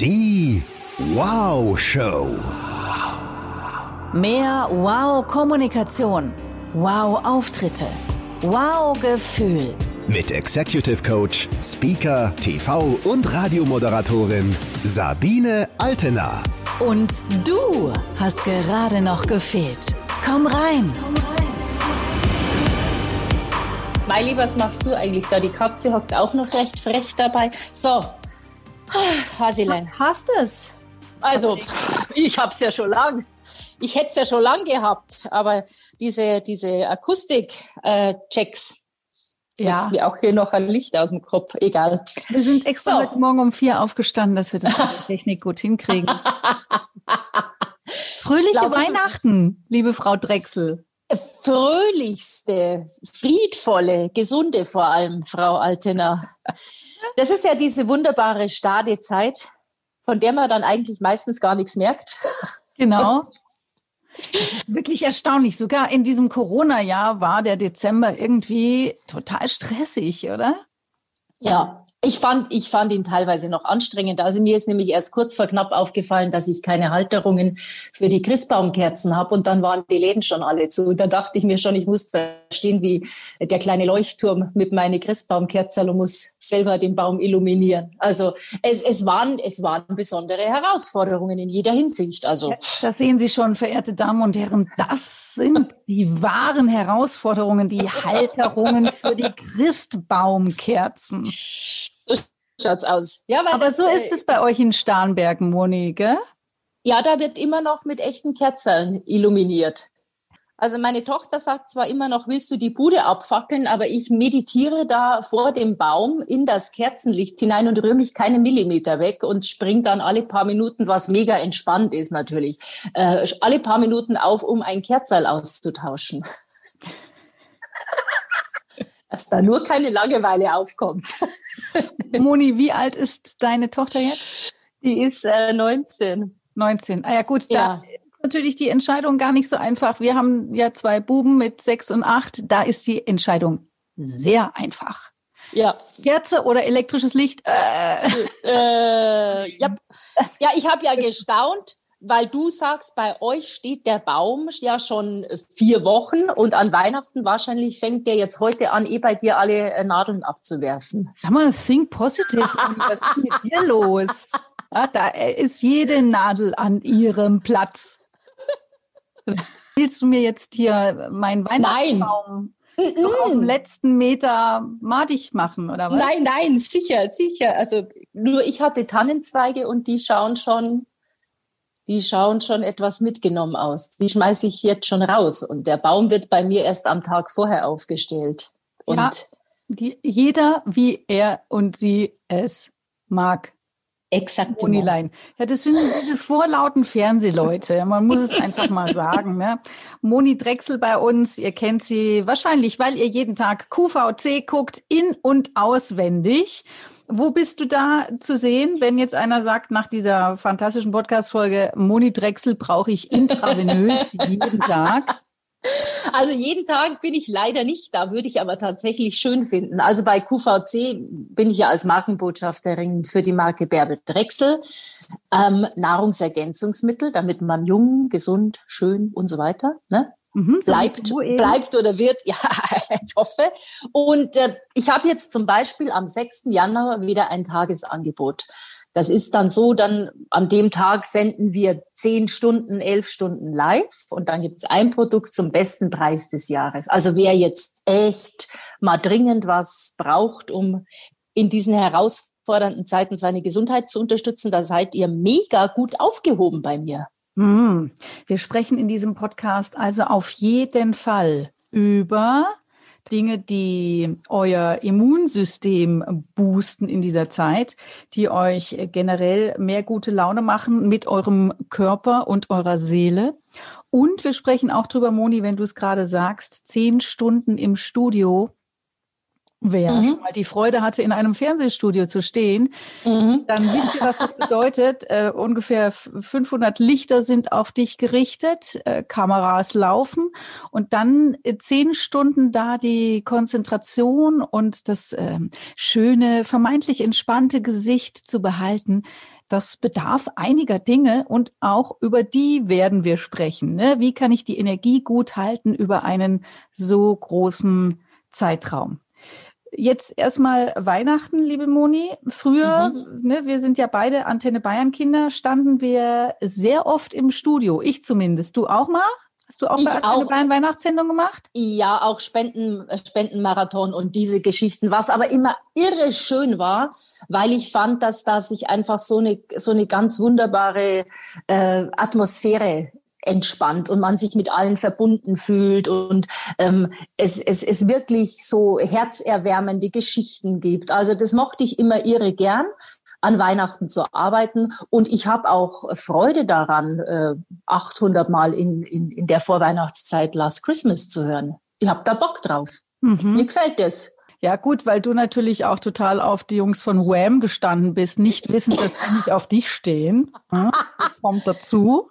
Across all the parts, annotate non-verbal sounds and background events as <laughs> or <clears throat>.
Die Wow Show. Mehr Wow-Kommunikation. Wow-Auftritte. Wow-Gefühl. Mit Executive Coach, Speaker, TV und Radiomoderatorin Sabine Altena. Und du hast gerade noch gefehlt. Komm rein. Meili, was machst du eigentlich da? Die Katze hockt auch noch recht frech dabei. So, Hasilein. Hast es? Also, ich hab's ja schon lang. Ich hätte es ja schon lang gehabt, aber diese, diese Akustik-Checks, äh, ja. mir auch hier noch ein Licht aus dem Kopf. Egal. Wir sind extra so. heute Morgen um vier aufgestanden, dass wir das mit der Technik gut hinkriegen. <laughs> Fröhliche glaube, Weihnachten, liebe Frau Drechsel fröhlichste, friedvolle, gesunde vor allem, Frau Altener. Das ist ja diese wunderbare Stadezeit, von der man dann eigentlich meistens gar nichts merkt. Genau. Das ist wirklich erstaunlich. Sogar in diesem Corona-Jahr war der Dezember irgendwie total stressig, oder? Ja, ich fand, ich fand ihn teilweise noch anstrengend. Also mir ist nämlich erst kurz vor knapp aufgefallen, dass ich keine Halterungen für die Christbaumkerzen habe und dann waren die Läden schon alle zu. Da dachte ich mir schon, ich muss da stehen wie der kleine Leuchtturm mit meinen Christbaumkerzen und muss selber den Baum illuminieren. Also es, es, waren, es waren besondere Herausforderungen in jeder Hinsicht. Also das sehen Sie schon, verehrte Damen und Herren. Das sind die wahren Herausforderungen, die Halterungen für die Christbaumkerzen schaut's aus. Ja, Aber das, so ist äh, es bei euch in Starnberg, Moni, gell? Ja, da wird immer noch mit echten Kerzen illuminiert. Also meine Tochter sagt zwar immer noch, willst du die Bude abfackeln, aber ich meditiere da vor dem Baum in das Kerzenlicht hinein und rühre mich keine Millimeter weg und springe dann alle paar Minuten, was mega entspannt ist natürlich, äh, alle paar Minuten auf, um ein Kerzerl auszutauschen. <laughs> Dass da nur keine Langeweile aufkommt. <laughs> Moni, wie alt ist deine Tochter jetzt? Die ist äh, 19. 19. Ah ja, gut, ja. da ist natürlich die Entscheidung gar nicht so einfach. Wir haben ja zwei Buben mit sechs und acht. Da ist die Entscheidung sehr einfach. Ja. Kerze oder elektrisches Licht? Äh. Äh, ja. <laughs> ja, ich habe ja gestaunt, weil du sagst, bei euch steht der Baum ja schon vier Wochen und an Weihnachten wahrscheinlich fängt der jetzt heute an, eh bei dir alle äh, Nadeln abzuwerfen. Sag mal, think positive. Was ist mit dir los? Ja, da ist jede Nadel an ihrem Platz. Willst du mir jetzt hier meinen Weihnachtsbaum noch auf dem letzten Meter madig machen, oder was? Nein, nein, sicher, sicher. Also nur ich hatte Tannenzweige und die schauen schon die schauen schon etwas mitgenommen aus. Die schmeiße ich jetzt schon raus. Und der Baum wird bei mir erst am Tag vorher aufgestellt. Und ja, die, jeder, wie er und sie es mag. Exakt. Monilein. Ja, das sind diese vorlauten Fernsehleute. Man muss es <laughs> einfach mal sagen. Ne? Moni Drechsel bei uns, ihr kennt sie wahrscheinlich, weil ihr jeden Tag QVC guckt, in- und auswendig. Wo bist du da zu sehen, wenn jetzt einer sagt, nach dieser fantastischen Podcast-Folge, Moni Drechsel brauche ich <laughs> intravenös jeden Tag? Also jeden Tag bin ich leider nicht da, würde ich aber tatsächlich schön finden. Also bei QVC bin ich ja als Markenbotschafterin für die Marke Bärbel Drechsel. Ähm, Nahrungsergänzungsmittel, damit man jung, gesund, schön und so weiter. Ne? Mhm, bleibt, bleibt oder wird, <laughs> ja, ich hoffe. Und äh, ich habe jetzt zum Beispiel am 6. Januar wieder ein Tagesangebot. Das ist dann so, dann an dem Tag senden wir zehn Stunden, elf Stunden live und dann gibt es ein Produkt zum besten Preis des Jahres. Also wer jetzt echt mal dringend was braucht, um in diesen herausfordernden Zeiten seine Gesundheit zu unterstützen, da seid ihr mega gut aufgehoben bei mir. Hm. Wir sprechen in diesem Podcast also auf jeden Fall über Dinge, die euer Immunsystem boosten in dieser Zeit, die euch generell mehr gute Laune machen mit eurem Körper und eurer Seele. Und wir sprechen auch drüber, Moni, wenn du es gerade sagst, zehn Stunden im Studio Wer mhm. schon mal die Freude hatte, in einem Fernsehstudio zu stehen, mhm. dann wisst ihr, was das bedeutet. <laughs> Äh, ungefähr 500 Lichter sind auf dich gerichtet, äh, Kameras laufen und dann äh, zehn Stunden da die Konzentration und das äh, schöne, vermeintlich entspannte Gesicht zu behalten. das bedarf einiger Dinge und auch über die werden wir sprechen. Ne? Wie kann ich die Energie gut halten über einen so großen Zeitraum? Jetzt erstmal Weihnachten, liebe Moni. Früher, mhm. ne, wir sind ja beide Antenne Bayern Kinder, standen wir sehr oft im Studio. Ich zumindest. Du auch mal? Hast du auch ich bei Antenne Bayern Weihnachtssendung gemacht? Ja, auch Spenden, äh, Spendenmarathon und diese Geschichten, was aber immer irre schön war, weil ich fand, dass da sich einfach so eine, so eine ganz wunderbare äh, Atmosphäre entspannt und man sich mit allen verbunden fühlt und ähm, es, es, es wirklich so herzerwärmende Geschichten gibt. Also das mochte ich immer irre gern an Weihnachten zu arbeiten. Und ich habe auch Freude daran, äh, 800 Mal in, in, in der Vorweihnachtszeit Last Christmas zu hören. Ich habe da Bock drauf. Mhm. Mir gefällt das. Ja, gut, weil du natürlich auch total auf die Jungs von Wham gestanden bist, nicht wissen, dass die nicht auf dich stehen. Das kommt dazu.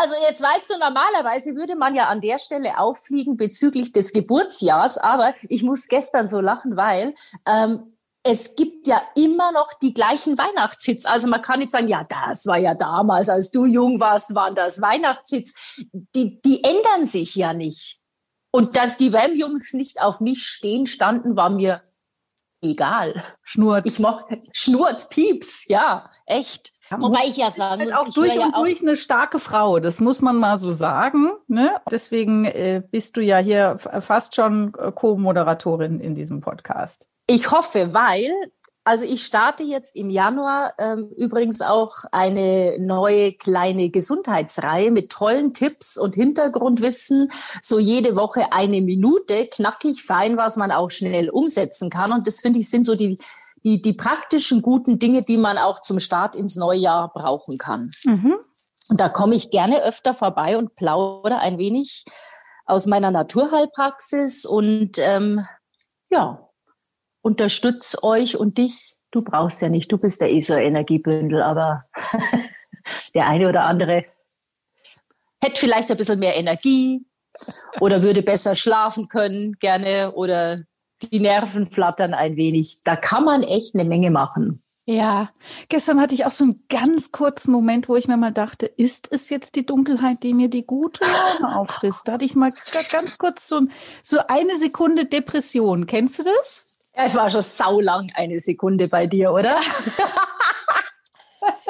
Also jetzt weißt du, normalerweise würde man ja an der Stelle auffliegen bezüglich des Geburtsjahrs, aber ich muss gestern so lachen, weil ähm, es gibt ja immer noch die gleichen Weihnachtshits. Also man kann nicht sagen, ja, das war ja damals, als du jung warst, waren das Weihnachtshits. Die, die ändern sich ja nicht. Und dass die Wham-Jungs nicht auf mich stehen standen, war mir egal. Schnurz. Ich mach Schnurz, Pieps, ja, echt. Wobei ich ja sagen muss, auch durch und ja durch eine starke Frau, das muss man mal so sagen. Ne? Deswegen äh, bist du ja hier fast schon äh, Co-Moderatorin in diesem Podcast. Ich hoffe, weil also ich starte jetzt im Januar ähm, übrigens auch eine neue kleine Gesundheitsreihe mit tollen Tipps und Hintergrundwissen. So jede Woche eine Minute, knackig, fein, was man auch schnell umsetzen kann. Und das finde ich sind so die die, die praktischen guten Dinge, die man auch zum Start ins neue Jahr brauchen kann. Mhm. Und da komme ich gerne öfter vorbei und plaudere ein wenig aus meiner Naturheilpraxis und ähm, ja, unterstütze euch und dich. Du brauchst ja nicht, du bist der ESO-Energiebündel, aber <laughs> der eine oder andere hätte vielleicht ein bisschen mehr Energie oder würde besser schlafen können, gerne oder die Nerven flattern ein wenig. Da kann man echt eine Menge machen. Ja, gestern hatte ich auch so einen ganz kurzen Moment, wo ich mir mal dachte, ist es jetzt die Dunkelheit, die mir die gute Laune auffrisst? Da hatte ich mal ganz kurz so, so eine Sekunde Depression. Kennst du das? Es war schon saulang eine Sekunde bei dir, oder?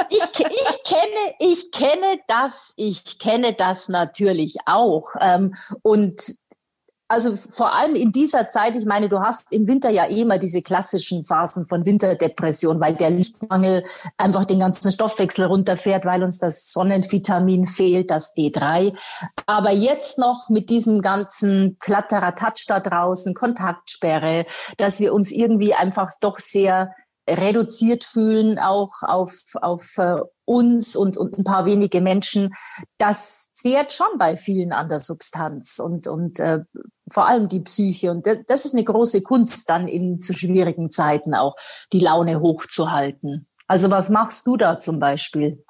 ich, ich, kenne, ich kenne das, ich kenne das natürlich auch. Ähm, und also vor allem in dieser Zeit, ich meine, du hast im Winter ja eh immer diese klassischen Phasen von Winterdepression, weil der Lichtmangel einfach den ganzen Stoffwechsel runterfährt, weil uns das Sonnenvitamin fehlt, das D3. Aber jetzt noch mit diesem ganzen Klatteratatsch da draußen, Kontaktsperre, dass wir uns irgendwie einfach doch sehr reduziert fühlen, auch auf, auf äh, uns und, und ein paar wenige Menschen, das zehrt schon bei vielen an der Substanz und, und äh, vor allem die Psyche. Und das ist eine große Kunst, dann in zu schwierigen Zeiten auch die Laune hochzuhalten. Also was machst du da zum Beispiel?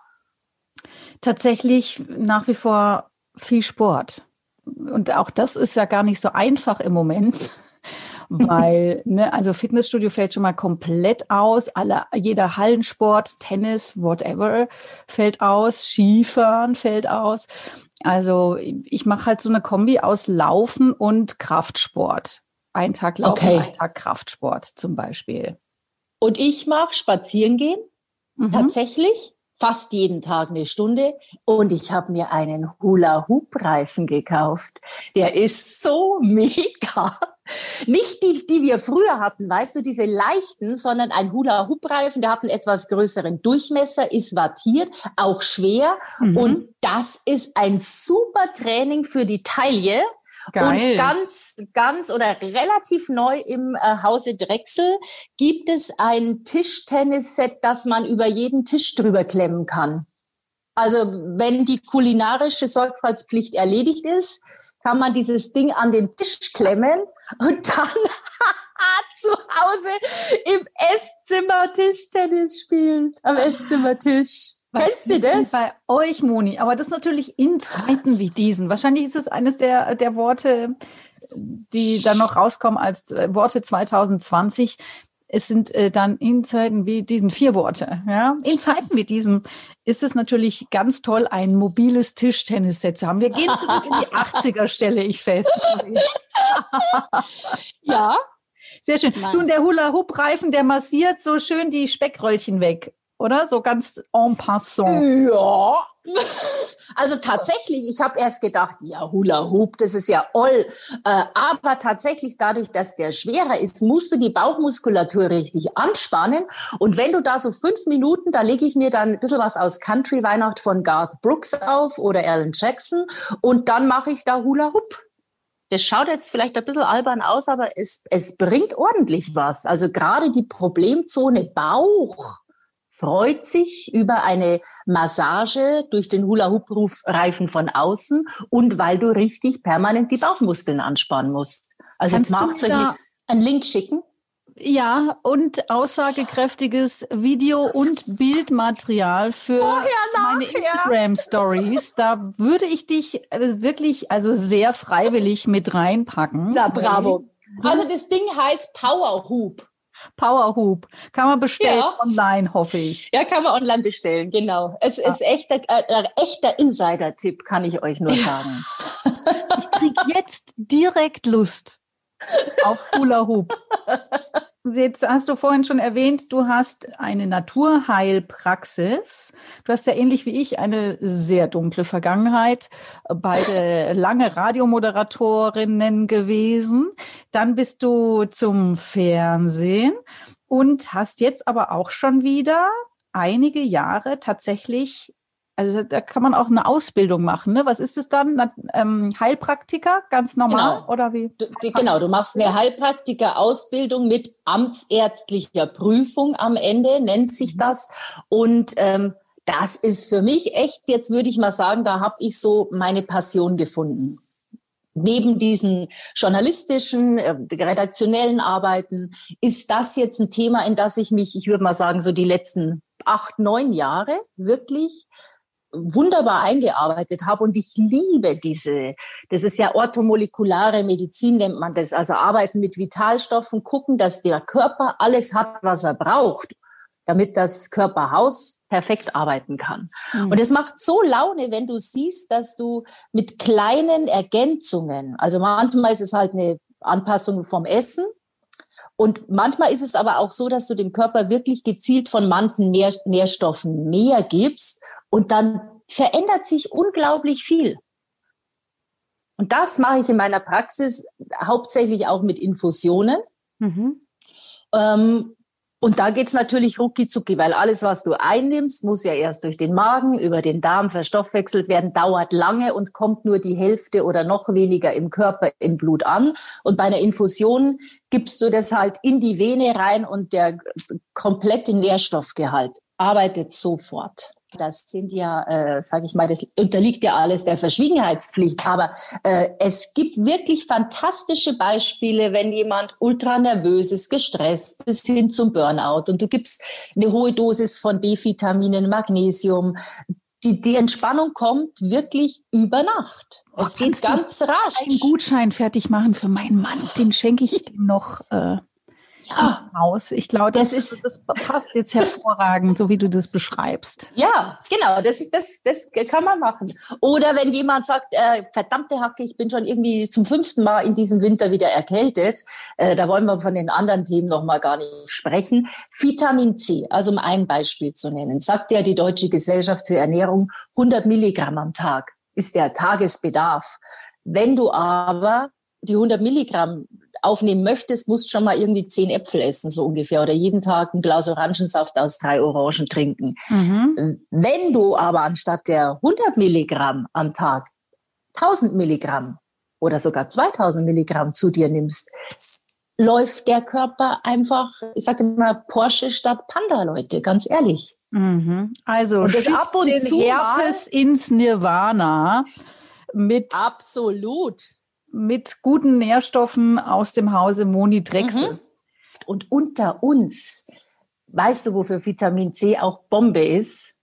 Tatsächlich nach wie vor viel Sport. Und auch das ist ja gar nicht so einfach im Moment <laughs> weil, ne, also Fitnessstudio fällt schon mal komplett aus, alle, jeder Hallensport, Tennis, whatever, fällt aus, Skifahren fällt aus. Also ich mache halt so eine Kombi aus Laufen und Kraftsport. Ein Tag Laufen, okay. ein Tag Kraftsport zum Beispiel. Und ich mache spazieren gehen, mhm. tatsächlich fast jeden Tag eine Stunde und ich habe mir einen Hula-Hoop-Reifen gekauft. Der ist so <laughs> mega. Nicht die, die wir früher hatten, weißt du, diese leichten, sondern ein Hula-Hoop-Reifen, der hat einen etwas größeren Durchmesser, ist wattiert, auch schwer mhm. und das ist ein super Training für die Taille Geil. Und ganz, ganz oder relativ neu im äh, Hause Drechsel gibt es ein Tischtennisset, das man über jeden Tisch drüber klemmen kann. Also wenn die kulinarische Sorgfaltspflicht erledigt ist, kann man dieses Ding an den Tisch klemmen und dann <laughs> zu Hause im Esszimmer Tischtennis spielen, am Esszimmertisch. Was Kennst du das? Bei euch, Moni. Aber das natürlich in Zeiten wie diesen. Wahrscheinlich ist es eines der, der Worte, die dann noch rauskommen als äh, Worte 2020. es sind äh, dann in Zeiten wie diesen vier Worte, ja, in Zeiten wie diesen ist es natürlich ganz toll, ein mobiles Tischtennisset zu haben. Wir gehen zurück in die <laughs> 80er, stelle ich fest. <laughs> ja. Sehr schön. Du, und der Hula-Hoop-Reifen, der massiert so schön die Speckröllchen weg oder? So ganz en passant. Ja. <laughs> Also tatsächlich, ich habe erst gedacht, ja, Hula Hoop, das ist ja all. Äh, aber tatsächlich dadurch, dass der schwerer ist, musst du die Bauchmuskulatur richtig anspannen. Und wenn du da so fünf Minuten, da lege ich mir dann ein bisschen was aus Country Weihnacht von Garth Brooks auf oder Alan Jackson und dann mache ich da Hula Hoop. Das schaut jetzt vielleicht ein bisschen albern aus, aber es, es bringt ordentlich was. Also gerade die Problemzone Bauch, freut sich über eine Massage durch den Hula-Hoop-Reifen von außen und weil du richtig permanent die Bauchmuskeln anspannen musst. Also Kannst jetzt du einen Link schicken. Ja, und aussagekräftiges Video- und Bildmaterial für Vorher, meine Instagram-Stories. Da würde ich dich äh, wirklich, also sehr freiwillig mit reinpacken. Na, bravo. Also das Ding heißt Power Hoop. Powerhoop. Kann man bestellen ja. online, hoffe ich. Ja, kann man online bestellen, genau. Es ja. ist echter, äh, echter Insider-Tipp, kann ich euch nur sagen. ich kriege jetzt direkt Lust auf Hula Hoop. <laughs> Jetzt hast du vorhin schon erwähnt, du hast eine Naturheilpraxis. Du hast ja ähnlich wie ich eine sehr dunkle Vergangenheit, beide lange Radiomoderatorinnen gewesen. Dann bist du zum Fernsehen und hast jetzt aber auch schon wieder einige Jahre tatsächlich also da kann man auch eine Ausbildung machen. Ne? Was ist es dann? Ähm, Heilpraktiker, ganz normal genau. oder wie? Du, genau, du machst eine Heilpraktiker-Ausbildung mit amtsärztlicher Prüfung am Ende, nennt sich mhm. das. Und ähm, das ist für mich echt, jetzt würde ich mal sagen, da habe ich so meine Passion gefunden. Neben diesen journalistischen, äh, redaktionellen Arbeiten ist das jetzt ein Thema, in das ich mich, ich würde mal sagen, so die letzten acht, neun Jahre wirklich wunderbar eingearbeitet habe und ich liebe diese, das ist ja orthomolekulare Medizin nennt man das, also arbeiten mit Vitalstoffen, gucken, dass der Körper alles hat, was er braucht, damit das Körperhaus perfekt arbeiten kann. Mhm. Und es macht so Laune, wenn du siehst, dass du mit kleinen Ergänzungen, also manchmal ist es halt eine Anpassung vom Essen, und manchmal ist es aber auch so, dass du dem Körper wirklich gezielt von manchen Nährstoffen mehr gibst und dann verändert sich unglaublich viel. Und das mache ich in meiner Praxis hauptsächlich auch mit Infusionen. Mhm. Ähm, und da geht's natürlich rucki zucki, weil alles, was du einnimmst, muss ja erst durch den Magen, über den Darm verstoffwechselt werden, dauert lange und kommt nur die Hälfte oder noch weniger im Körper im Blut an. Und bei einer Infusion gibst du das halt in die Vene rein und der komplette Nährstoffgehalt arbeitet sofort. Das sind ja, äh, sage ich mal, das unterliegt ja alles der Verschwiegenheitspflicht. Aber äh, es gibt wirklich fantastische Beispiele, wenn jemand ultra nervös ist, gestresst, bis hin zum Burnout und du gibst eine hohe Dosis von B-Vitaminen, Magnesium. Die, die Entspannung kommt wirklich über Nacht. Es geht ganz rasch. Einen Gutschein fertig machen für meinen Mann. Den schenke ich <laughs> dem noch. Äh ja. Haus. Ich glaube, das, das, ist, das passt jetzt hervorragend, so wie du das beschreibst. Ja, genau, das ist das, das kann man machen. Oder wenn jemand sagt, äh, verdammte Hacke, ich bin schon irgendwie zum fünften Mal in diesem Winter wieder erkältet, äh, da wollen wir von den anderen Themen noch mal gar nicht sprechen. Vitamin C, also um ein Beispiel zu nennen, sagt ja die Deutsche Gesellschaft für Ernährung 100 Milligramm am Tag ist der Tagesbedarf. Wenn du aber die 100 Milligramm aufnehmen möchtest, musst schon mal irgendwie zehn Äpfel essen, so ungefähr, oder jeden Tag ein Glas Orangensaft aus drei Orangen trinken. Mhm. Wenn du aber anstatt der 100 Milligramm am Tag 1000 Milligramm oder sogar 2000 Milligramm zu dir nimmst, läuft der Körper einfach, ich sage immer Porsche statt Panda, Leute, ganz ehrlich. Mhm. Also und das ab und zu Herpes ins Nirvana mit absolut mit guten Nährstoffen aus dem Hause Moni Drechsel. Mhm. Und unter uns, weißt du, wofür Vitamin C auch Bombe ist?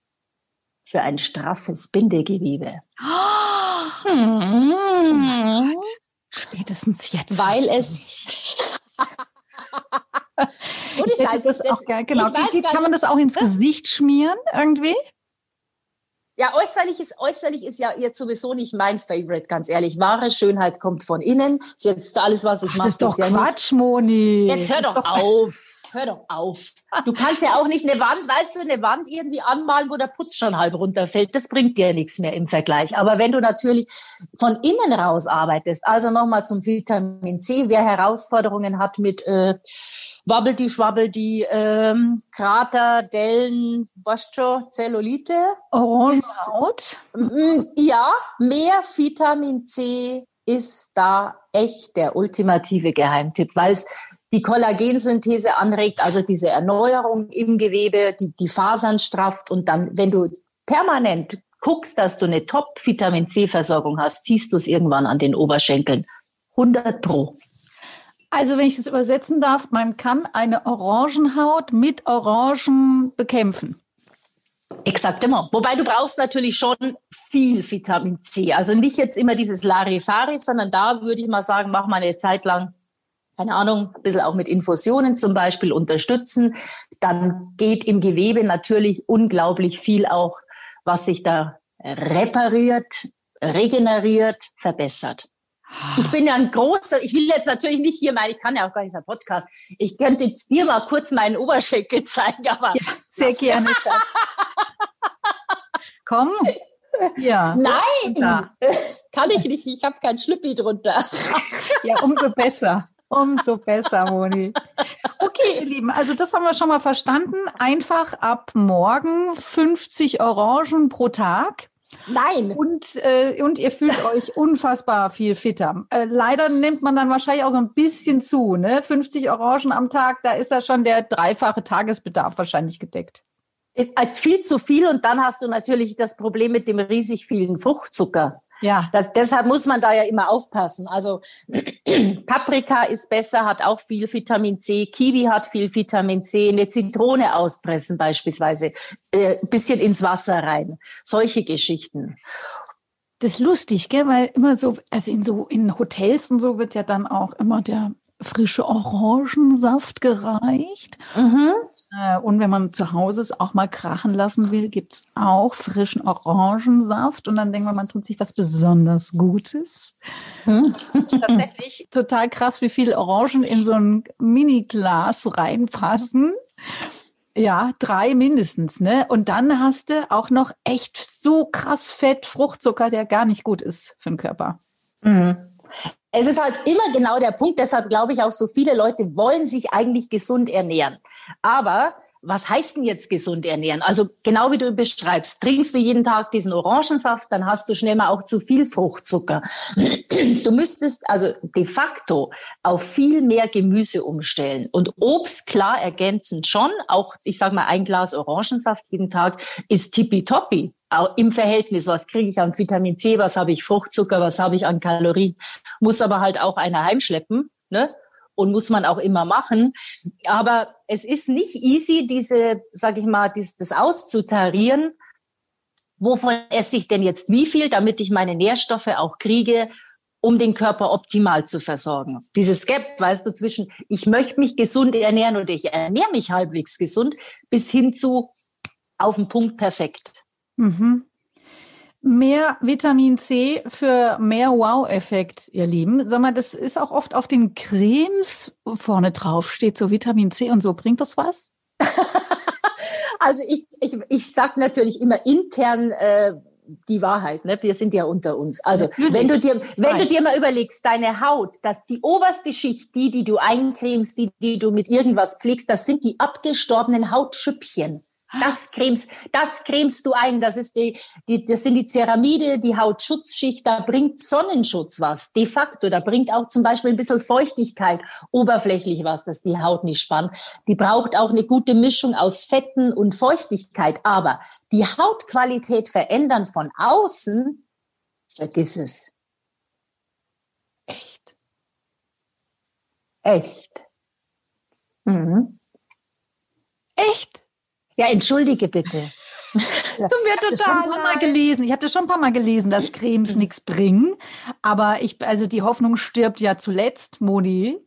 Für ein straffes Bindegewebe. Oh, Spätestens jetzt. Weil es <laughs> ich hätte das, das auch. Genau. Wie, kann man das auch ins Gesicht schmieren irgendwie? Ja, äußerlich ist, äußerlich ist ja jetzt sowieso nicht mein Favorite, ganz ehrlich. Wahre Schönheit kommt von innen. Das ist jetzt alles, was ich mache. Das ist doch Quatsch, ja Moni. Jetzt hör doch auf. Hör doch auf. Du kannst ja auch nicht eine Wand, weißt du, eine Wand irgendwie anmalen, wo der Putz schon halb runterfällt. Das bringt dir nichts mehr im Vergleich. Aber wenn du natürlich von innen raus arbeitest, also nochmal zum Vitamin C, wer Herausforderungen hat mit äh, Wabbeldi, Schwabbeldi, ähm, Krater, Dellen, was schon, Zellulite. Orangehaut? Mm, ja, mehr Vitamin C ist da echt der ultimative Geheimtipp, weil es die Kollagensynthese anregt, also diese Erneuerung im Gewebe, die, die Fasern strafft und dann, wenn du permanent guckst, dass du eine Top-Vitamin C-Versorgung hast, ziehst du es irgendwann an den Oberschenkeln. 100 Pro. Also wenn ich das übersetzen darf, man kann eine Orangenhaut mit Orangen bekämpfen. Exakt immer. Wobei du brauchst natürlich schon viel Vitamin C. Also nicht jetzt immer dieses Larifari, sondern da würde ich mal sagen, mach mal eine Zeit lang, keine Ahnung, ein bisschen auch mit Infusionen zum Beispiel unterstützen. Dann geht im Gewebe natürlich unglaublich viel auch, was sich da repariert, regeneriert, verbessert. Ich bin ja ein großer, ich will jetzt natürlich nicht hier mein, ich kann ja auch gar nicht so Podcast. Ich könnte jetzt dir mal kurz meinen Oberschenkel zeigen, aber. Ja, sehr gerne. <laughs> Komm. Ja. Nein, kann ich nicht. Ich habe kein Schlüppi drunter. ja, umso besser. Umso besser, Moni. Okay, ihr Lieben, also das haben wir schon mal verstanden. Einfach ab morgen 50 Orangen pro Tag. Nein. Und, äh, und ihr fühlt euch <laughs> unfassbar viel fitter. Äh, leider nimmt man dann wahrscheinlich auch so ein bisschen zu. Ne? 50 Orangen am Tag, da ist ja schon der dreifache Tagesbedarf wahrscheinlich gedeckt. Äh, viel zu viel und dann hast du natürlich das Problem mit dem riesig vielen Fruchtzucker. Ja. Das, deshalb muss man da ja immer aufpassen. Also <clears throat> Paprika ist besser, hat auch viel Vitamin C. Kiwi hat viel Vitamin C. Eine Zitrone auspressen beispielsweise, äh, bisschen ins Wasser rein. Solche Geschichten. Das ist lustig, gell? Weil immer so, also in so in Hotels und so wird ja dann auch immer der frische Orangensaft gereicht. Mhm. Äh, und wenn man zu Hause es auch mal krachen lassen will, gibt es auch frischen Orangensaft. Und dann denkt man, man tut sich was besonders Gutes. Hm. tatsächlich <laughs> total krass, wie viele Orangen in so ein Mini-Glas reinpassen. Ja, drei mindestens, ne? Und dann hast du auch noch echt so krass Fett, Fruchtzucker, der gar nicht gut ist für den Körper. Mhm es ist halt immer genau der Punkt, deshalb glaube ich auch so viele Leute wollen sich eigentlich gesund ernähren. Aber was heißt denn jetzt gesund ernähren? Also genau wie du beschreibst, trinkst du jeden Tag diesen Orangensaft, dann hast du schnell mal auch zu viel Fruchtzucker. Du müsstest also de facto auf viel mehr Gemüse umstellen und Obst klar ergänzend schon. Auch ich sage mal ein Glas Orangensaft jeden Tag ist tippitoppi im Verhältnis, was kriege ich an Vitamin C, was habe ich Fruchtzucker, was habe ich an Kalorien, muss aber halt auch einer heimschleppen, ne? Und muss man auch immer machen. Aber es ist nicht easy, diese, sag ich mal, dies, das auszutarieren. Wovon esse ich denn jetzt wie viel, damit ich meine Nährstoffe auch kriege, um den Körper optimal zu versorgen. Dieses Gap, weißt du, zwischen ich möchte mich gesund ernähren oder ich ernähre mich halbwegs gesund, bis hin zu auf den Punkt perfekt. Mhm. Mehr Vitamin C für mehr Wow-Effekt, ihr Lieben. Sag mal, das ist auch oft auf den Cremes vorne drauf, steht so Vitamin C und so. Bringt das was? <laughs> also ich, ich, ich sage natürlich immer intern äh, die Wahrheit. Ne? Wir sind ja unter uns. Also natürlich. wenn du dir, wenn du dir mal überlegst, deine Haut, dass die oberste Schicht, die, die du eincremst, die, die du mit irgendwas pflegst, das sind die abgestorbenen Hautschüppchen. Das cremst, das cremst du ein. Das ist die, die, das sind die Ceramide, die Hautschutzschicht. Da bringt Sonnenschutz was. De facto. Da bringt auch zum Beispiel ein bisschen Feuchtigkeit oberflächlich was, dass die Haut nicht spannt. Die braucht auch eine gute Mischung aus Fetten und Feuchtigkeit. Aber die Hautqualität verändern von außen, vergiss es. Echt? Echt. Mhm. Echt? Ja, entschuldige bitte. <laughs> Du mir total ich habe schon mal gelesen. Ich habe das schon ein paar Mal gelesen, dass Cremes nichts bringen. Aber ich, also die Hoffnung stirbt ja zuletzt, Moni.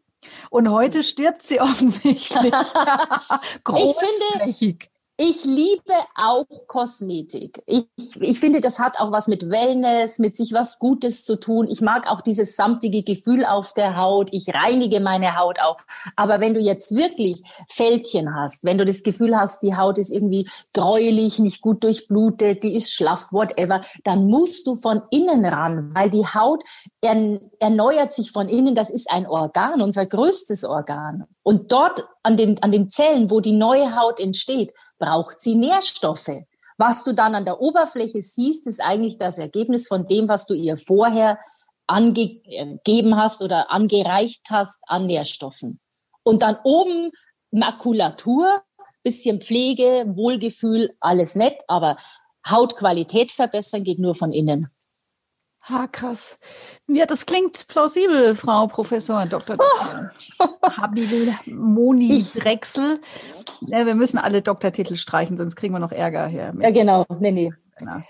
Und heute stirbt sie <laughs> offensichtlich. <laughs> Großflächig. Ich liebe auch Kosmetik. Ich, ich finde, das hat auch was mit Wellness, mit sich was Gutes zu tun. Ich mag auch dieses samtige Gefühl auf der Haut. Ich reinige meine Haut auch. Aber wenn du jetzt wirklich Fältchen hast, wenn du das Gefühl hast, die Haut ist irgendwie gräulich, nicht gut durchblutet, die ist schlaff, whatever, dann musst du von innen ran, weil die Haut erneuert sich von innen. Das ist ein Organ, unser größtes Organ. Und dort an den, an den Zellen, wo die neue Haut entsteht, braucht sie Nährstoffe. Was du dann an der Oberfläche siehst, ist eigentlich das Ergebnis von dem, was du ihr vorher angegeben hast oder angereicht hast an Nährstoffen. Und dann oben Makulatur, bisschen Pflege, Wohlgefühl, alles nett, aber Hautqualität verbessern geht nur von innen. Ha, krass. Ja, das klingt plausibel, Frau Professor Dr. Oh. <laughs> Habil Moni ich. Drechsel. Ja, wir müssen alle Doktortitel streichen, sonst kriegen wir noch Ärger hier. ja, genau. Nee, nee.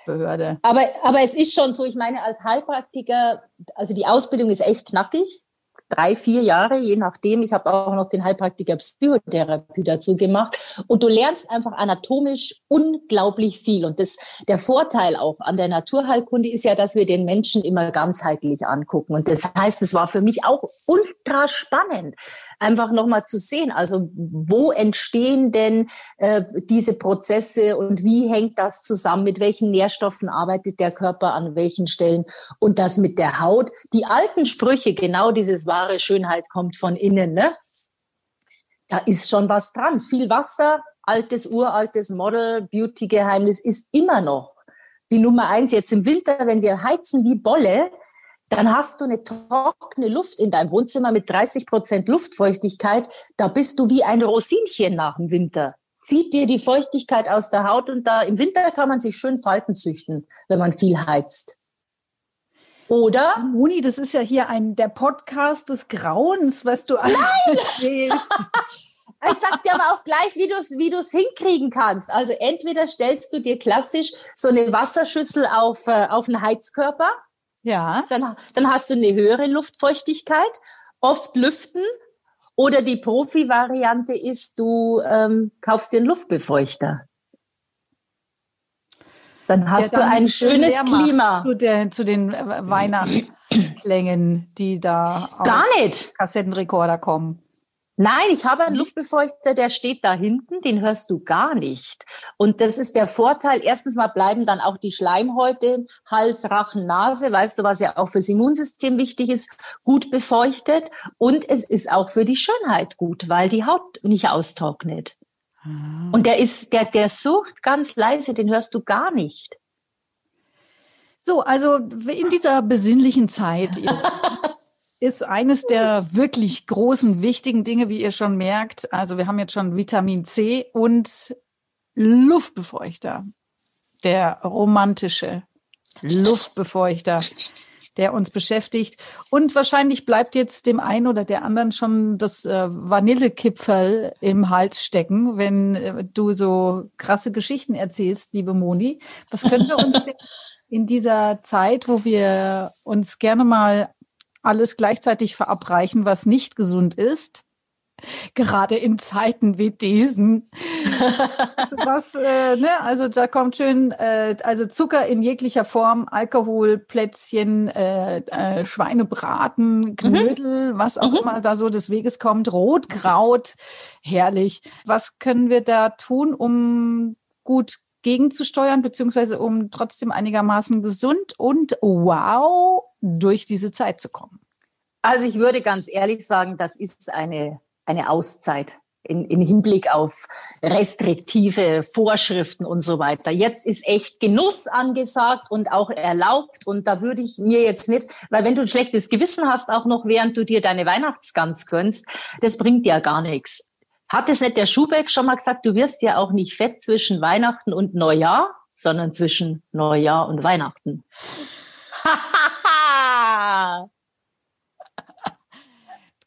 Behörde. Aber, aber es ist schon so, ich meine, als Heilpraktiker, also die Ausbildung ist echt knackig drei, vier Jahre, je nachdem. Ich habe auch noch den Heilpraktiker Psychotherapie dazu gemacht. Und du lernst einfach anatomisch unglaublich viel. Und das, der Vorteil auch an der Naturheilkunde ist ja, dass wir den Menschen immer ganzheitlich angucken. Und das heißt, es war für mich auch ultra spannend, einfach nochmal zu sehen, also wo entstehen denn äh, diese Prozesse und wie hängt das zusammen, mit welchen Nährstoffen arbeitet der Körper an welchen Stellen und das mit der Haut. Die alten Sprüche, genau dieses wahre Schönheit kommt von innen. Ne? Da ist schon was dran. Viel Wasser, altes, uraltes Model, Beauty-Geheimnis ist immer noch die Nummer eins. Jetzt im Winter, wenn wir heizen wie Bolle, dann hast du eine trockene Luft in deinem Wohnzimmer mit 30 Prozent Luftfeuchtigkeit. Da bist du wie ein Rosinchen nach dem Winter. Zieht dir die Feuchtigkeit aus der Haut und da im Winter kann man sich schön Falten züchten, wenn man viel heizt. Oder? Moni, das ist ja hier ein der Podcast des Grauens, was du alles erzählst. <laughs> Ich sag dir aber auch gleich, wie du es wie du's hinkriegen kannst. Also entweder stellst du dir klassisch so eine Wasserschüssel auf, äh, auf einen Heizkörper. Ja. Dann, dann hast du eine höhere Luftfeuchtigkeit. Oft lüften. Oder die Profi-Variante ist, du ähm, kaufst dir einen Luftbefeuchter. Dann hast ja, dann du ein schönes Klima. Zu, der, zu den äh, Weihnachtsklängen, die da Gar nicht. Kassettenrekorder kommen. Nein, ich habe einen Luftbefeuchter, der steht da hinten, den hörst du gar nicht. Und das ist der Vorteil. Erstens mal bleiben dann auch die Schleimhäute, Hals, Rachen, Nase, weißt du, was ja auch fürs Immunsystem wichtig ist, gut befeuchtet. Und es ist auch für die Schönheit gut, weil die Haut nicht austrocknet. Und der ist, der, der sucht ganz leise, den hörst du gar nicht. So, also in dieser besinnlichen Zeit <laughs> ist, eines der wirklich großen, wichtigen Dinge, wie ihr schon merkt. Also wir haben jetzt schon Vitamin C und Luftbefeuchter. Der romantische Luftbefeuchter der uns beschäftigt. Und wahrscheinlich bleibt jetzt dem einen oder der anderen schon das äh, Vanillekipferl im Hals stecken, wenn äh, du so krasse Geschichten erzählst, liebe Moni. Was können wir uns denn <laughs> in dieser Zeit, wo wir uns gerne mal alles gleichzeitig verabreichen, was nicht gesund ist, gerade in Zeiten wie diesen. <laughs> was, äh, ne? Also da kommt schön, äh, also Zucker in jeglicher Form, Alkohol, Plätzchen, äh, äh, Schweinebraten, mhm. Knödel, mhm. was auch mhm. immer da so des Weges kommt, Rotkraut, herrlich. Was können wir da tun, um gut gegenzusteuern, beziehungsweise um trotzdem einigermaßen gesund und wow durch diese Zeit zu kommen? Also ich würde ganz ehrlich sagen, das ist eine eine Auszeit in, in Hinblick auf restriktive Vorschriften und so weiter. Jetzt ist echt Genuss angesagt und auch erlaubt. Und da würde ich mir jetzt nicht, weil wenn du ein schlechtes Gewissen hast, auch noch während du dir deine Weihnachtsgans gönnst, das bringt ja gar nichts. Hat es nicht der Schubeck schon mal gesagt, du wirst ja auch nicht fett zwischen Weihnachten und Neujahr, sondern zwischen Neujahr und Weihnachten. <laughs>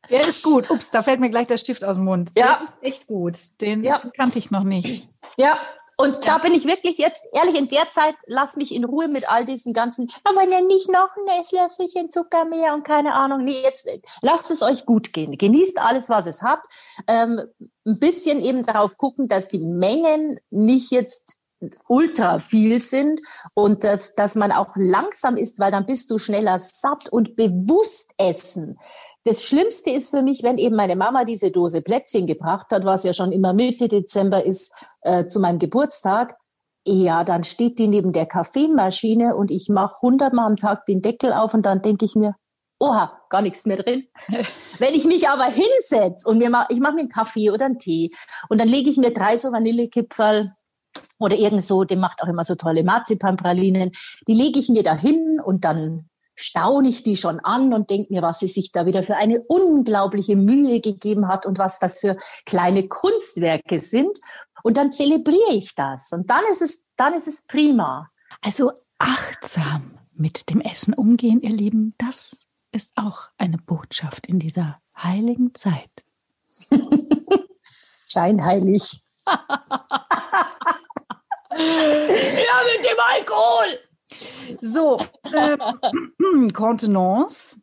Der ist gut. Ups, da fällt mir gleich der Stift aus dem Mund. Ja. Der ist echt gut. Den ja. kannte ich noch nicht. Ja, Und ja. da bin ich wirklich jetzt, ehrlich, in der Zeit, lass mich in Ruhe mit all diesen ganzen, aber ja nicht noch ein Esslöffelchen Zucker mehr und keine Ahnung. Nee, jetzt lasst es euch gut gehen. Genießt alles, was es hat. Ähm, ein bisschen eben darauf gucken, dass die Mengen nicht jetzt ultra viel sind und dass, dass man auch langsam isst, weil dann bist du schneller satt und bewusst essen. Das Schlimmste ist für mich, wenn eben meine Mama diese Dose Plätzchen gebracht hat, was ja schon immer Mitte Dezember ist, äh, zu meinem Geburtstag. Ja, dann steht die neben der Kaffeemaschine und ich mache hundertmal am Tag den Deckel auf und dann denke ich mir, oha, gar nichts mehr drin. <laughs> Wenn ich mich aber hinsetze und mir mach, ich mache mir einen Kaffee oder einen Tee und dann lege ich mir drei so Vanillekipferl oder irgend so, der macht auch immer so tolle Marzipanpralinen, die lege ich mir da hin und dann staune ich die schon an und denke mir, was sie sich da wieder für eine unglaubliche Mühe gegeben hat und was das für kleine Kunstwerke sind. Und dann zelebriere ich das. Und dann ist es, dann ist es prima. Also achtsam mit dem Essen umgehen, ihr Lieben, das ist auch eine Botschaft in dieser heiligen Zeit. <laughs> Scheinheilig. <laughs> ja, mit dem Alkohol. So, äh, <clears throat> Kontenance.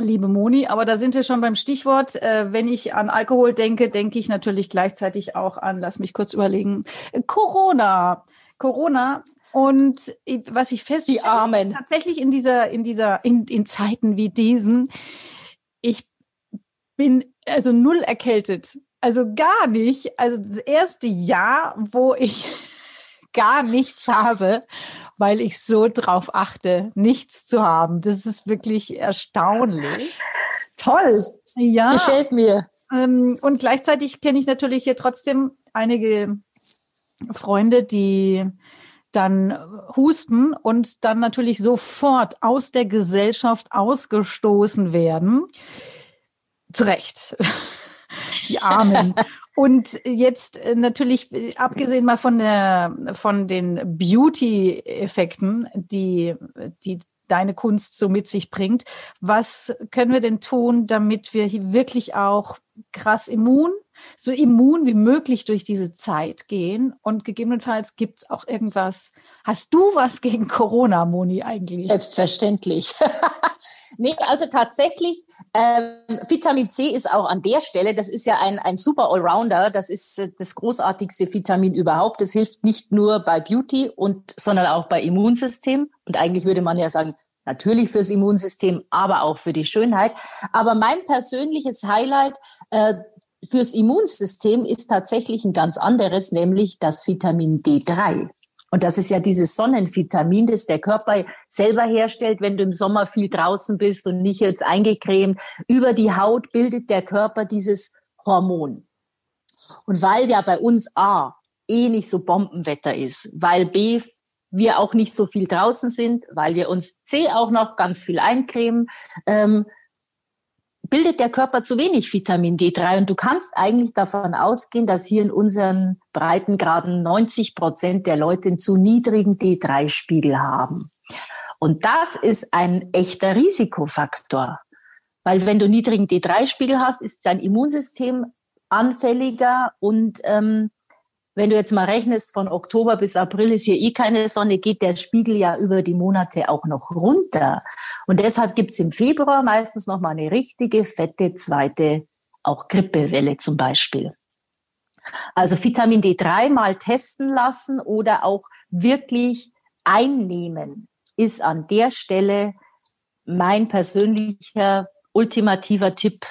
Liebe Moni, aber da sind wir schon beim Stichwort. Äh, wenn ich an Alkohol denke, denke ich natürlich gleichzeitig auch an, lass mich kurz überlegen, Corona. Corona. Und was ich feststelle, tatsächlich in dieser, in dieser, in, in Zeiten wie diesen, ich bin also null erkältet. Also gar nicht. Also das erste Jahr, wo ich gar nichts habe weil ich so drauf achte, nichts zu haben. Das ist wirklich erstaunlich. Toll. Ja. Gefällt mir. Ähm, und gleichzeitig kenne ich natürlich hier trotzdem einige Freunde, die dann husten und dann natürlich sofort aus der Gesellschaft ausgestoßen werden. Zu Recht. <laughs> Die Armen. Und jetzt äh, natürlich, äh, abgesehen mal von der, von den Beauty-Effekten, die, die deine Kunst so mit sich bringt, was können wir denn tun, damit wir hier wirklich auch krass immun, so immun wie möglich durch diese Zeit gehen? Und gegebenenfalls gibt es auch irgendwas. Hast du was gegen Corona, Moni, eigentlich? Selbstverständlich. <laughs> Nee, also tatsächlich, ähm, Vitamin C ist auch an der Stelle, das ist ja ein, ein super Allrounder, das ist äh, das großartigste Vitamin überhaupt. Das hilft nicht nur bei Beauty, und, sondern auch bei Immunsystem. Und eigentlich würde man ja sagen, natürlich fürs Immunsystem, aber auch für die Schönheit. Aber mein persönliches Highlight äh, fürs Immunsystem ist tatsächlich ein ganz anderes, nämlich das Vitamin D3. Und das ist ja dieses Sonnenvitamin, das der Körper selber herstellt, wenn du im Sommer viel draußen bist und nicht jetzt eingecremt. Über die Haut bildet der Körper dieses Hormon. Und weil ja bei uns A eh nicht so Bombenwetter ist, weil B wir auch nicht so viel draußen sind, weil wir uns C auch noch ganz viel eincremen, ähm, bildet der Körper zu wenig Vitamin D3 und du kannst eigentlich davon ausgehen, dass hier in unseren Breitengraden 90 Prozent der Leute einen zu niedrigen D3-Spiegel haben. Und das ist ein echter Risikofaktor, weil wenn du niedrigen D3-Spiegel hast, ist dein Immunsystem anfälliger und ähm, wenn du jetzt mal rechnest, von Oktober bis April ist hier eh keine Sonne, geht der Spiegel ja über die Monate auch noch runter. Und deshalb gibt's im Februar meistens noch mal eine richtige fette zweite, auch Grippewelle zum Beispiel. Also Vitamin D3 mal testen lassen oder auch wirklich einnehmen, ist an der Stelle mein persönlicher ultimativer Tipp,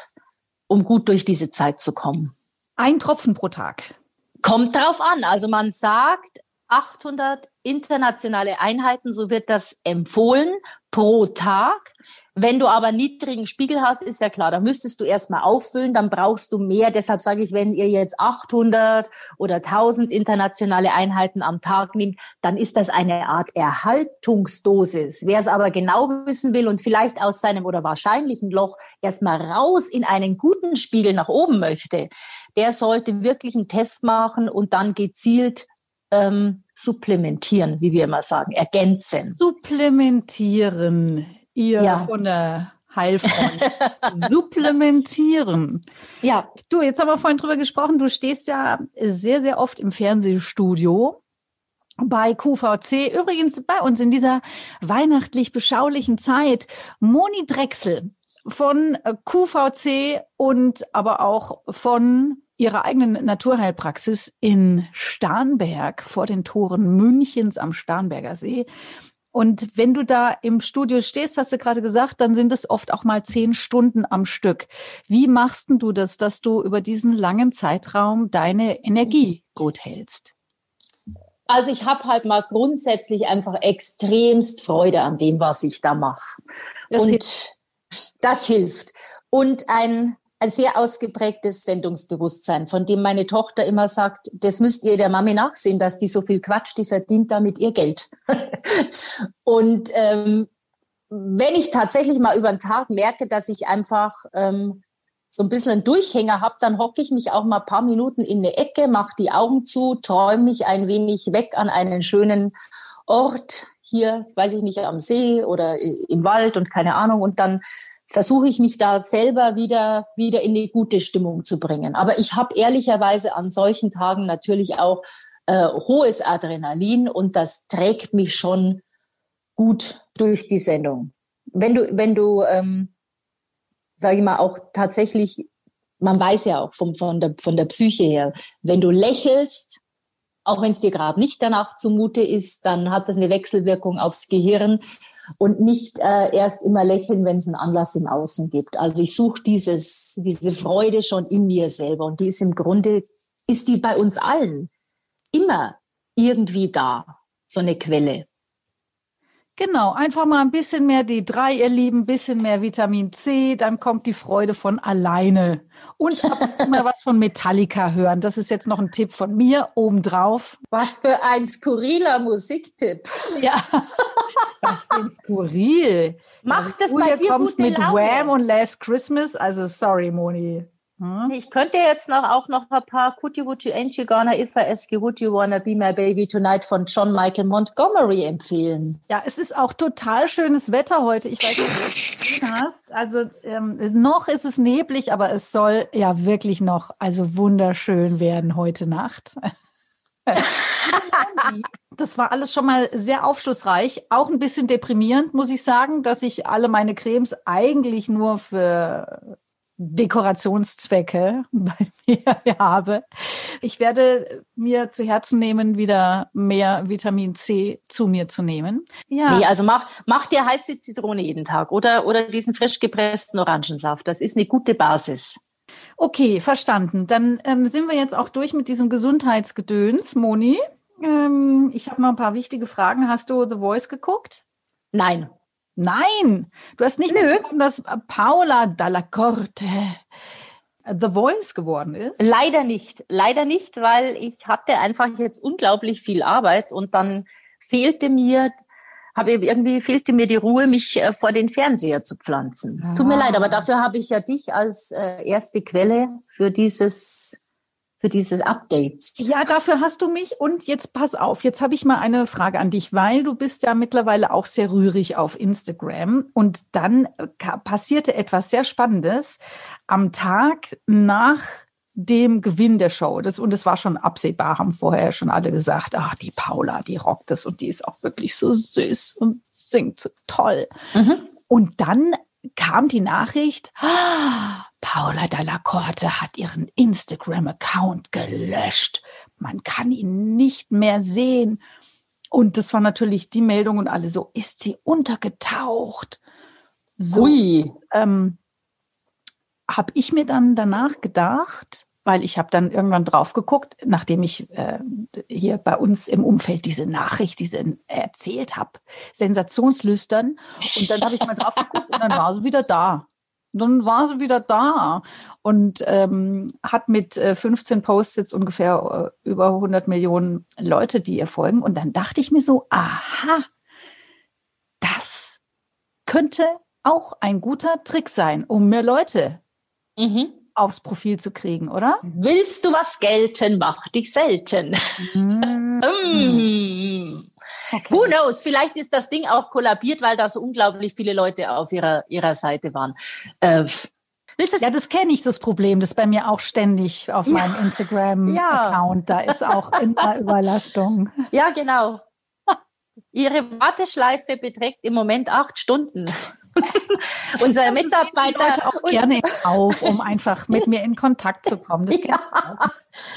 um gut durch diese Zeit zu kommen. Ein Tropfen pro Tag. Kommt darauf an. Also man sagt 800 internationale Einheiten, so wird das empfohlen pro Tag. Wenn du aber niedrigen Spiegel hast, ist ja klar, da müsstest du erstmal auffüllen, dann brauchst du mehr. Deshalb sage ich, wenn ihr jetzt 800 oder 1000 internationale Einheiten am Tag nehmt, dann ist das eine Art Erhaltungsdosis. Wer es aber genau wissen will und vielleicht aus seinem oder wahrscheinlichen Loch erstmal raus in einen guten Spiegel nach oben möchte, der sollte wirklich einen Test machen und dann gezielt ähm, supplementieren, wie wir immer sagen, ergänzen. Supplementieren ihr ja. von der Heilfreund. <laughs> Supplementieren. Ja. Du, jetzt haben wir vorhin drüber gesprochen, du stehst ja sehr, sehr oft im Fernsehstudio bei QVC. Übrigens bei uns in dieser weihnachtlich beschaulichen Zeit. Moni Drechsel von QVC und aber auch von ihrer eigenen Naturheilpraxis in Starnberg vor den Toren Münchens am Starnberger See. Und wenn du da im Studio stehst, hast du gerade gesagt, dann sind es oft auch mal zehn Stunden am Stück. Wie machst du das, dass du über diesen langen Zeitraum deine Energie gut hältst? Also ich habe halt mal grundsätzlich einfach extremst Freude an dem, was ich da mache. Und hilft. das hilft. Und ein ein sehr ausgeprägtes Sendungsbewusstsein, von dem meine Tochter immer sagt, das müsst ihr der Mami nachsehen, dass die so viel Quatsch, die verdient damit ihr Geld. <laughs> und ähm, wenn ich tatsächlich mal über den Tag merke, dass ich einfach ähm, so ein bisschen einen Durchhänger habe, dann hocke ich mich auch mal ein paar Minuten in eine Ecke, mache die Augen zu, träume mich ein wenig weg an einen schönen Ort, hier, weiß ich nicht, am See oder im Wald und keine Ahnung. Und dann versuche ich mich da selber wieder, wieder in eine gute Stimmung zu bringen. Aber ich habe ehrlicherweise an solchen Tagen natürlich auch äh, hohes Adrenalin und das trägt mich schon gut durch die Sendung. Wenn du, wenn du, ähm, sage ich mal, auch tatsächlich, man weiß ja auch vom, von, der, von der Psyche her, wenn du lächelst, auch wenn es dir gerade nicht danach zumute ist, dann hat das eine Wechselwirkung aufs Gehirn und nicht äh, erst immer lächeln, wenn es einen Anlass im Außen gibt. Also ich suche dieses, diese Freude schon in mir selber und die ist im Grunde, ist die bei uns allen immer irgendwie da, so eine Quelle. Genau, einfach mal ein bisschen mehr D3, ihr Lieben, ein bisschen mehr Vitamin C, dann kommt die Freude von alleine. Und ab und zu mal was von Metallica hören. Das ist jetzt noch ein Tipp von mir obendrauf. Was für ein skurriler Musiktipp. Ja, <laughs> was denn skurril? Macht es bei dir kommst gute mit Laune. Wham und Last Christmas, also sorry, Moni. Hm? Ich könnte jetzt noch auch noch ein paar Could You Would You Ain't You Gonna If I Ask You Would You Wanna Be My Baby Tonight von John Michael Montgomery empfehlen. Ja, es ist auch total schönes Wetter heute. Ich weiß nicht, ob du es gesehen hast. Also ähm, noch ist es neblig, aber es soll ja wirklich noch also wunderschön werden heute Nacht. <laughs> Das war alles schon mal sehr aufschlussreich. Auch ein bisschen deprimierend, muss ich sagen, dass ich alle meine Cremes eigentlich nur für Dekorationszwecke <laughs> bei mir habe. Ich werde mir zu Herzen nehmen, wieder mehr Vitamin C zu mir zu nehmen. Ja. Nee, also mach, mach dir heiße Zitrone jeden Tag oder, oder diesen frisch gepressten Orangensaft. Das ist eine gute Basis. Okay, verstanden. Dann ähm, sind wir jetzt auch durch mit diesem Gesundheitsgedöns, Moni. Ähm, ich habe noch ein paar wichtige Fragen. Hast du The Voice geguckt? Nein. Nein, du hast nicht mitbekommen, dass Paula Dalla Corte The Voice geworden ist? Leider nicht. Leider nicht, weil ich hatte einfach jetzt unglaublich viel Arbeit und dann fehlte mir, habe irgendwie fehlte mir die Ruhe, mich äh, vor den Fernseher zu pflanzen. Ah. Tut mir leid, aber dafür habe ich ja dich als äh, erste Quelle für dieses für dieses Updates. Ja, dafür hast du mich. Und jetzt pass auf, jetzt habe ich mal eine Frage an dich, weil du bist ja mittlerweile auch sehr rührig auf Instagram. Und dann äh, passierte etwas sehr Spannendes am Tag nach dem Gewinn der Show. Das, und es war schon absehbar, haben vorher schon alle gesagt, ach, die Paula, die rockt das und die ist auch wirklich so süß und singt so toll. Mhm. Und dann kam die Nachricht, ah, Paula Dalla Corte hat ihren Instagram-Account gelöscht. Man kann ihn nicht mehr sehen. Und das war natürlich die Meldung und alle so, ist sie untergetaucht? So, Ui. Ähm, habe ich mir dann danach gedacht, weil ich habe dann irgendwann drauf geguckt, nachdem ich äh, hier bei uns im Umfeld diese Nachricht, diese erzählt habe, sensationslüstern. Und dann habe ich mal drauf geguckt und dann war sie wieder da dann war sie wieder da und ähm, hat mit äh, 15 Posts jetzt ungefähr äh, über 100 Millionen Leute, die ihr folgen. Und dann dachte ich mir so, aha, das könnte auch ein guter Trick sein, um mehr Leute mhm. aufs Profil zu kriegen, oder? Willst du was gelten, mach dich selten. Mhm. <laughs> mm. Okay. Who knows? Vielleicht ist das Ding auch kollabiert, weil da so unglaublich viele Leute auf ihrer, ihrer Seite waren. Äh, ja, das kenne ich, das Problem. Das ist bei mir auch ständig auf meinem <laughs> ja. Instagram-Account. Da ist auch immer <laughs> Überlastung. Ja, genau. Ihre Warteschleife beträgt im Moment acht Stunden. <laughs> Unser Mitarbeiter Leute auch gerne auf, um einfach mit mir in Kontakt zu kommen. Das ja.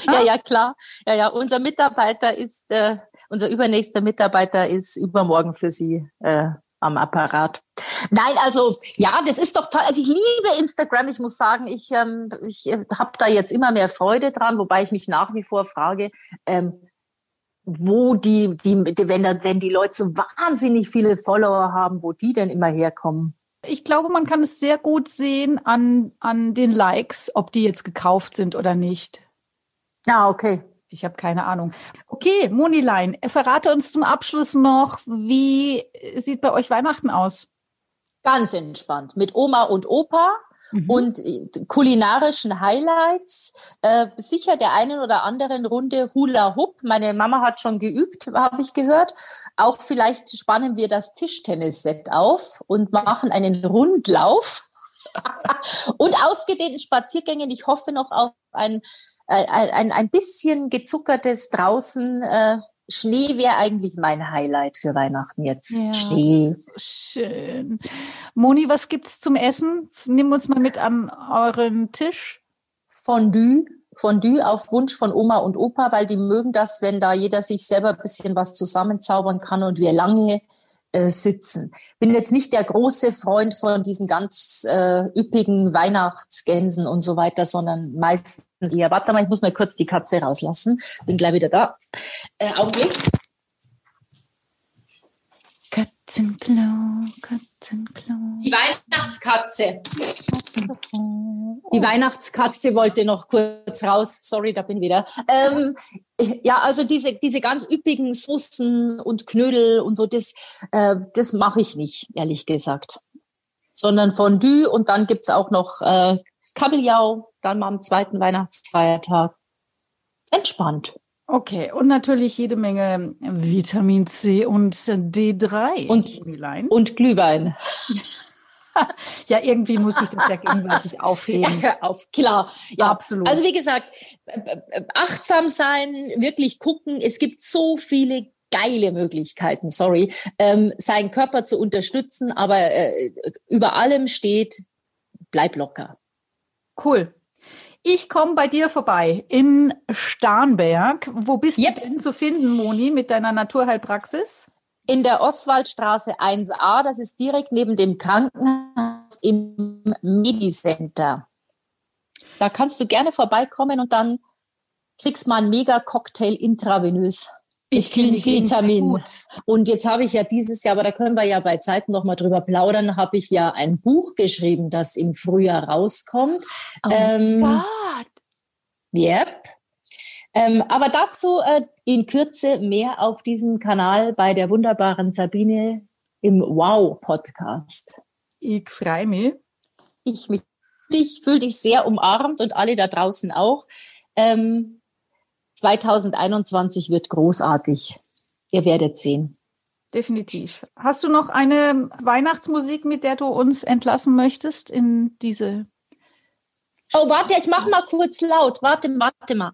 ja, ja, klar. Ja, ja. Unser Mitarbeiter ist, äh, unser übernächster Mitarbeiter ist übermorgen für Sie äh, am Apparat. Nein, also ja, das ist doch toll. Also ich liebe Instagram. Ich muss sagen, ich, ähm, ich äh, habe da jetzt immer mehr Freude dran, wobei ich mich nach wie vor frage, ähm, wo die, die, die wenn, da, wenn die Leute so wahnsinnig viele Follower haben, wo die denn immer herkommen. Ich glaube, man kann es sehr gut sehen an, an den Likes, ob die jetzt gekauft sind oder nicht. Ja, okay. Ich habe keine Ahnung. Okay, Monilein, verrate uns zum Abschluss noch, wie sieht bei euch Weihnachten aus? Ganz entspannt. Mit Oma und Opa mhm. und äh, kulinarischen Highlights. Äh, sicher der einen oder anderen Runde Hula Hoop. Meine Mama hat schon geübt, habe ich gehört. Auch vielleicht spannen wir das Tischtennisset auf und machen einen Rundlauf. <laughs> und ausgedehnten Spaziergängen. Ich hoffe noch auf ein, ein, ein, ein bisschen gezuckertes draußen äh, Schnee wäre eigentlich mein Highlight für Weihnachten jetzt. Ja, Schnee. So schön. Moni, was gibt's zum Essen? Nimm uns mal mit an euren Tisch. Fondue. Fondue auf Wunsch von Oma und Opa, weil die mögen das, wenn da jeder sich selber ein bisschen was zusammenzaubern kann und wir lange äh, sitzen. Bin jetzt nicht der große Freund von diesen ganz äh, üppigen Weihnachtsgänsen und so weiter, sondern meistens eher, warte mal, ich muss mal kurz die Katze rauslassen. Bin gleich wieder da. Äh, Augenblick. Katzenklo, Katzenklo. Die Weihnachtskatze. Die Weihnachtskatze wollte noch kurz raus. Sorry, da bin ich wieder. Ähm, ja, also diese, diese ganz üppigen Soßen und Knödel und so, das, äh, das mache ich nicht, ehrlich gesagt. Sondern Fondue und dann gibt's auch noch äh, Kabeljau, dann mal am zweiten Weihnachtsfeiertag. Entspannt. Okay, und natürlich jede Menge Vitamin C und D3. Und, und Glühwein. <laughs> <laughs> ja, irgendwie muss ich das ja gegenseitig <laughs> aufheben. Ja, auf, klar. Ja, absolut. Also wie gesagt, achtsam sein, wirklich gucken. Es gibt so viele geile Möglichkeiten, sorry, ähm, seinen Körper zu unterstützen, aber äh, über allem steht, bleib locker. Cool. Ich komme bei dir vorbei in Starnberg. Wo bist yep. du denn zu finden, Moni, mit deiner Naturheilpraxis? In der Oswaldstraße 1a, das ist direkt neben dem Krankenhaus im Medicenter. Da kannst du gerne vorbeikommen und dann kriegst mal einen Mega-Cocktail intravenös. Ich finde Vitamin. Und jetzt habe ich ja dieses Jahr, aber da können wir ja bei Zeiten noch mal drüber plaudern, habe ich ja ein Buch geschrieben, das im Frühjahr rauskommt. Oh ähm, Gott. Yep. Ähm, aber dazu äh, in Kürze mehr auf diesem Kanal bei der wunderbaren Sabine im Wow-Podcast. Ich freue mich. Ich mich. Ich fühle dich sehr umarmt und alle da draußen auch. Ähm, 2021 wird großartig. Ihr werdet sehen. Definitiv. Hast du noch eine Weihnachtsmusik, mit der du uns entlassen möchtest in diese? Oh, warte, ich mach mal kurz laut. Warte, warte mal.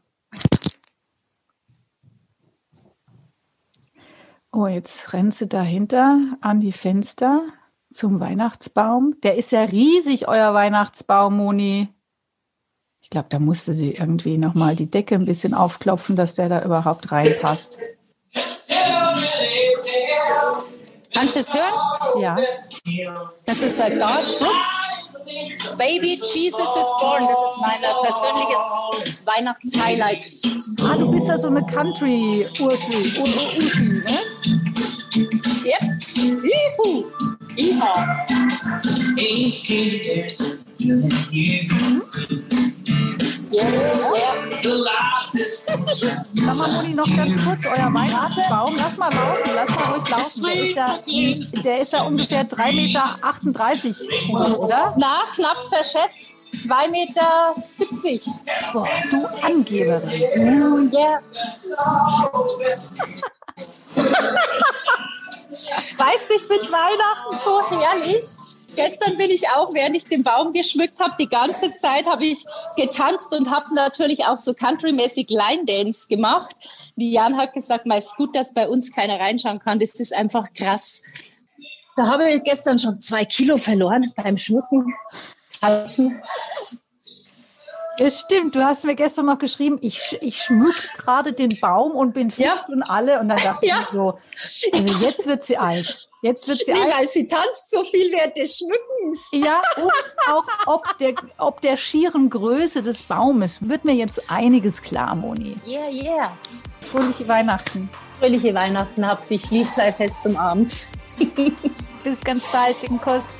Oh, jetzt rennt sie dahinter an die Fenster zum Weihnachtsbaum. Der ist ja riesig, euer Weihnachtsbaum, Moni. Ich glaube, da musste sie irgendwie nochmal die Decke ein bisschen aufklopfen, dass der da überhaupt reinpasst. Kannst du es hören? Ja. Das ist der Garth Brooks. Baby Jesus is Born. Das ist mein persönliches Weihnachtshighlight. Ah, du bist ja so eine Country-Urfi, ne? Juhu. Iha. Sag mal, Moni, noch ganz kurz, euer Weihnachtsbaum, lass mal laufen, lass mal ruhig laufen. Der ist ja, der ist ja ungefähr 3,38 Meter hoch, oder? Na, knapp verschätzt, 2,70 Meter. Boah, du Angeberin. Yeah. <laughs> weißt, ich finde Weihnachten so herrlich. Gestern bin ich auch, während ich den Baum geschmückt habe, die ganze Zeit habe ich getanzt und habe natürlich auch so countrymäßig Line Dance gemacht. Die Jan hat gesagt, mal ist gut, dass bei uns keiner reinschauen kann. Das ist einfach krass. Da habe ich gestern schon zwei Kilo verloren beim Schmücken. Tanzen. Es stimmt, du hast mir gestern noch geschrieben, ich, ich schmück gerade den Baum und bin fix ja. und alle. Und dann dachte ja. ich so, also jetzt wird sie alt. Jetzt wird sie nee, alt. Weil sie tanzt so viel während des Schmückens. Ja, und auch ob der, ob der schieren Größe des Baumes wird mir jetzt einiges klar, Moni. Yeah, yeah. Fröhliche Weihnachten. Fröhliche Weihnachten, habt dich lieb, sei fest umarmt. Bis ganz bald, den Kuss.